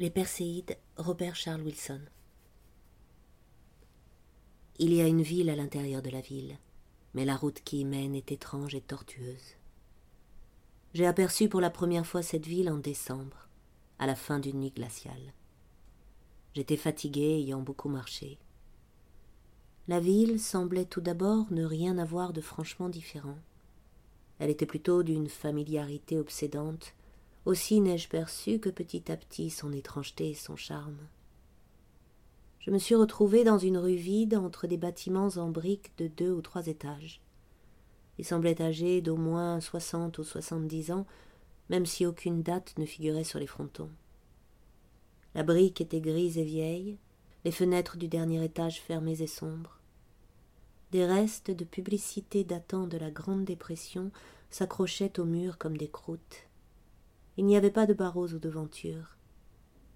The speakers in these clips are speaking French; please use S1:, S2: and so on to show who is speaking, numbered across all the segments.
S1: Les Perséides, Robert Charles Wilson. Il y a une ville à l'intérieur de la ville, mais la route qui y mène est étrange et tortueuse. J'ai aperçu pour la première fois cette ville en décembre, à la fin d'une nuit glaciale. J'étais fatigué ayant beaucoup marché. La ville semblait tout d'abord ne rien avoir de franchement différent. Elle était plutôt d'une familiarité obsédante aussi n'ai-je perçu que petit à petit son étrangeté et son charme. Je me suis retrouvé dans une rue vide entre des bâtiments en briques de deux ou trois étages. Ils semblaient âgés d'au moins soixante ou soixante-dix ans, même si aucune date ne figurait sur les frontons. La brique était grise et vieille, les fenêtres du dernier étage fermées et sombres. Des restes de publicité datant de la Grande Dépression s'accrochaient aux murs comme des croûtes. Il n'y avait pas de barreaux ou de devantures.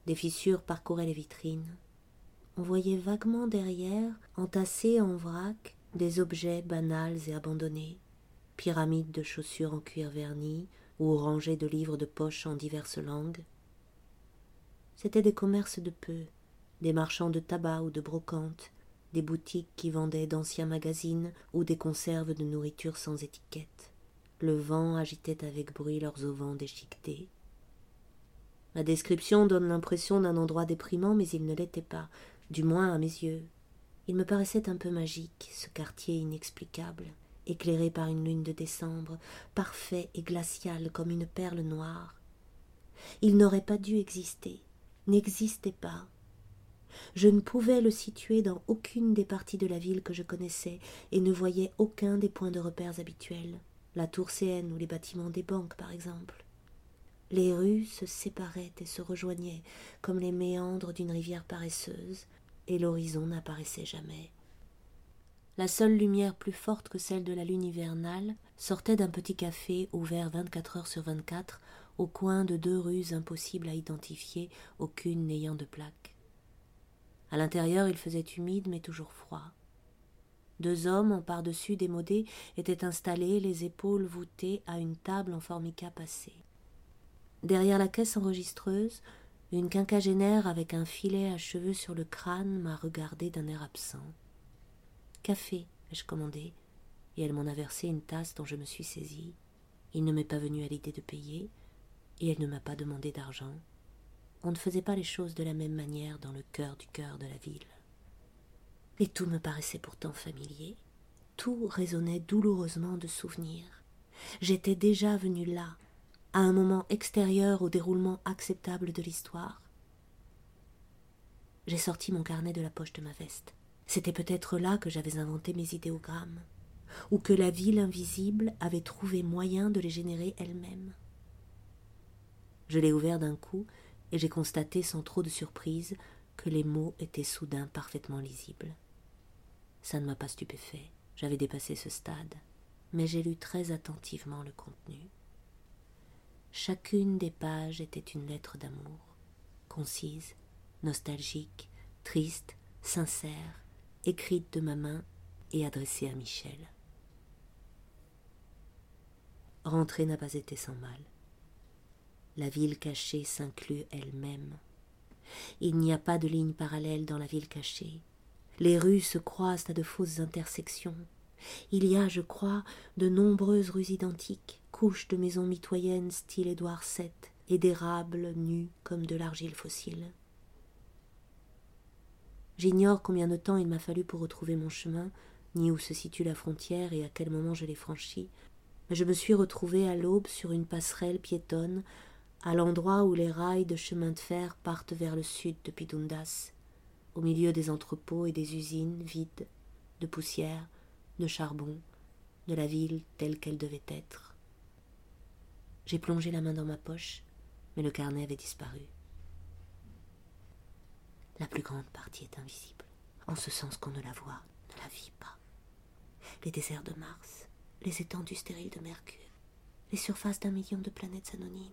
S1: Des fissures parcouraient les vitrines. On voyait vaguement derrière, entassés en vrac, des objets banals et abandonnés, pyramides de chaussures en cuir verni ou rangées de livres de poche en diverses langues. C'étaient des commerces de peu, des marchands de tabac ou de brocantes, des boutiques qui vendaient d'anciens magazines ou des conserves de nourriture sans étiquette. Le vent agitait avec bruit leurs auvents déchiquetés. Ma description donne l'impression d'un endroit déprimant, mais il ne l'était pas, du moins à mes yeux. Il me paraissait un peu magique, ce quartier inexplicable, éclairé par une lune de décembre, parfait et glacial comme une perle noire. Il n'aurait pas dû exister, n'existait pas. Je ne pouvais le situer dans aucune des parties de la ville que je connaissais et ne voyais aucun des points de repères habituels la tour Cn ou les bâtiments des banques, par exemple. Les rues se séparaient et se rejoignaient comme les méandres d'une rivière paresseuse, et l'horizon n'apparaissait jamais. La seule lumière plus forte que celle de la lune hivernale sortait d'un petit café ouvert vingt-quatre heures sur vingt-quatre au coin de deux rues impossibles à identifier, aucune n'ayant de plaque. À l'intérieur, il faisait humide mais toujours froid. Deux hommes en par-dessus démodés étaient installés, les épaules voûtées à une table en formica passée. Derrière la caisse enregistreuse, une quinquagénaire avec un filet à cheveux sur le crâne m'a regardé d'un air absent. Café, ai-je commandé, et elle m'en a versé une tasse dont je me suis saisie. Il ne m'est pas venu à l'idée de payer, et elle ne m'a pas demandé d'argent. On ne faisait pas les choses de la même manière dans le cœur du cœur de la ville et tout me paraissait pourtant familier. Tout résonnait douloureusement de souvenirs. J'étais déjà venu là, à un moment extérieur au déroulement acceptable de l'histoire. J'ai sorti mon carnet de la poche de ma veste. C'était peut-être là que j'avais inventé mes idéogrammes, ou que la ville invisible avait trouvé moyen de les générer elle-même. Je l'ai ouvert d'un coup, et j'ai constaté sans trop de surprise que les mots étaient soudain parfaitement lisibles. Ça ne m'a pas stupéfait, j'avais dépassé ce stade, mais j'ai lu très attentivement le contenu. Chacune des pages était une lettre d'amour, concise, nostalgique, triste, sincère, écrite de ma main et adressée à Michel. Rentrer n'a pas été sans mal. La ville cachée s'inclut elle-même. Il n'y a pas de ligne parallèle dans la ville cachée. Les rues se croisent à de fausses intersections. Il y a, je crois, de nombreuses rues identiques, couches de maisons mitoyennes style Édouard VII, et d'érables nus comme de l'argile fossile. J'ignore combien de temps il m'a fallu pour retrouver mon chemin, ni où se situe la frontière et à quel moment je l'ai franchi, mais je me suis retrouvé à l'aube sur une passerelle piétonne, à l'endroit où les rails de chemin de fer partent vers le sud depuis Dundas au milieu des entrepôts et des usines vides, de poussière, de charbon, de la ville telle qu'elle devait être. J'ai plongé la main dans ma poche, mais le carnet avait disparu. La plus grande partie est invisible, en ce sens qu'on ne la voit, ne la vit pas. Les déserts de Mars, les étendues stériles de Mercure, les surfaces d'un million de planètes anonymes,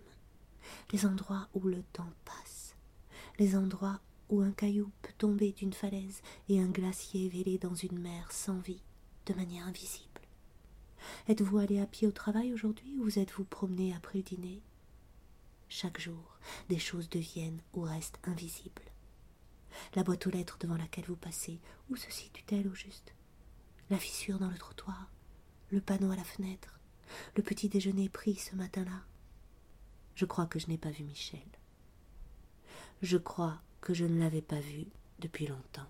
S1: les endroits où le temps passe, les endroits un caillou peut tomber d'une falaise et un glacier vêlé dans une mer sans vie, de manière invisible. Êtes-vous allé à pied au travail aujourd'hui ou vous êtes-vous promené après le dîner? Chaque jour, des choses deviennent ou restent invisibles. La boîte aux lettres devant laquelle vous passez, où se situe-t-elle au juste? La fissure dans le trottoir, le panneau à la fenêtre, le petit déjeuner pris ce matin-là? Je crois que je n'ai pas vu Michel. Je crois que je ne l'avais pas vu depuis longtemps.